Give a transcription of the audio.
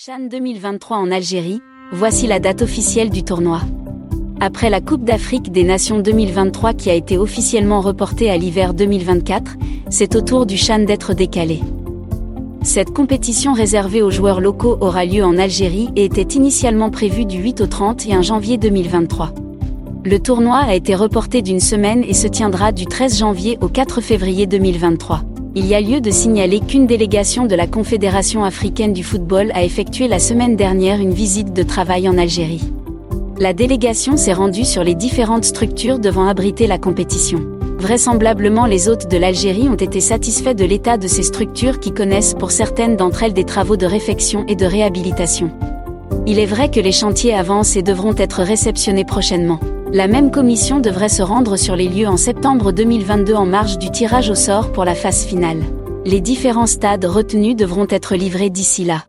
Chan 2023 en Algérie, voici la date officielle du tournoi. Après la Coupe d'Afrique des Nations 2023 qui a été officiellement reportée à l'hiver 2024, c'est au tour du Chan d'être décalé. Cette compétition réservée aux joueurs locaux aura lieu en Algérie et était initialement prévue du 8 au 31 janvier 2023. Le tournoi a été reporté d'une semaine et se tiendra du 13 janvier au 4 février 2023 il y a lieu de signaler qu'une délégation de la Confédération africaine du football a effectué la semaine dernière une visite de travail en Algérie. La délégation s'est rendue sur les différentes structures devant abriter la compétition. Vraisemblablement les hôtes de l'Algérie ont été satisfaits de l'état de ces structures qui connaissent pour certaines d'entre elles des travaux de réfection et de réhabilitation. Il est vrai que les chantiers avancent et devront être réceptionnés prochainement. La même commission devrait se rendre sur les lieux en septembre 2022 en marge du tirage au sort pour la phase finale. Les différents stades retenus devront être livrés d'ici là.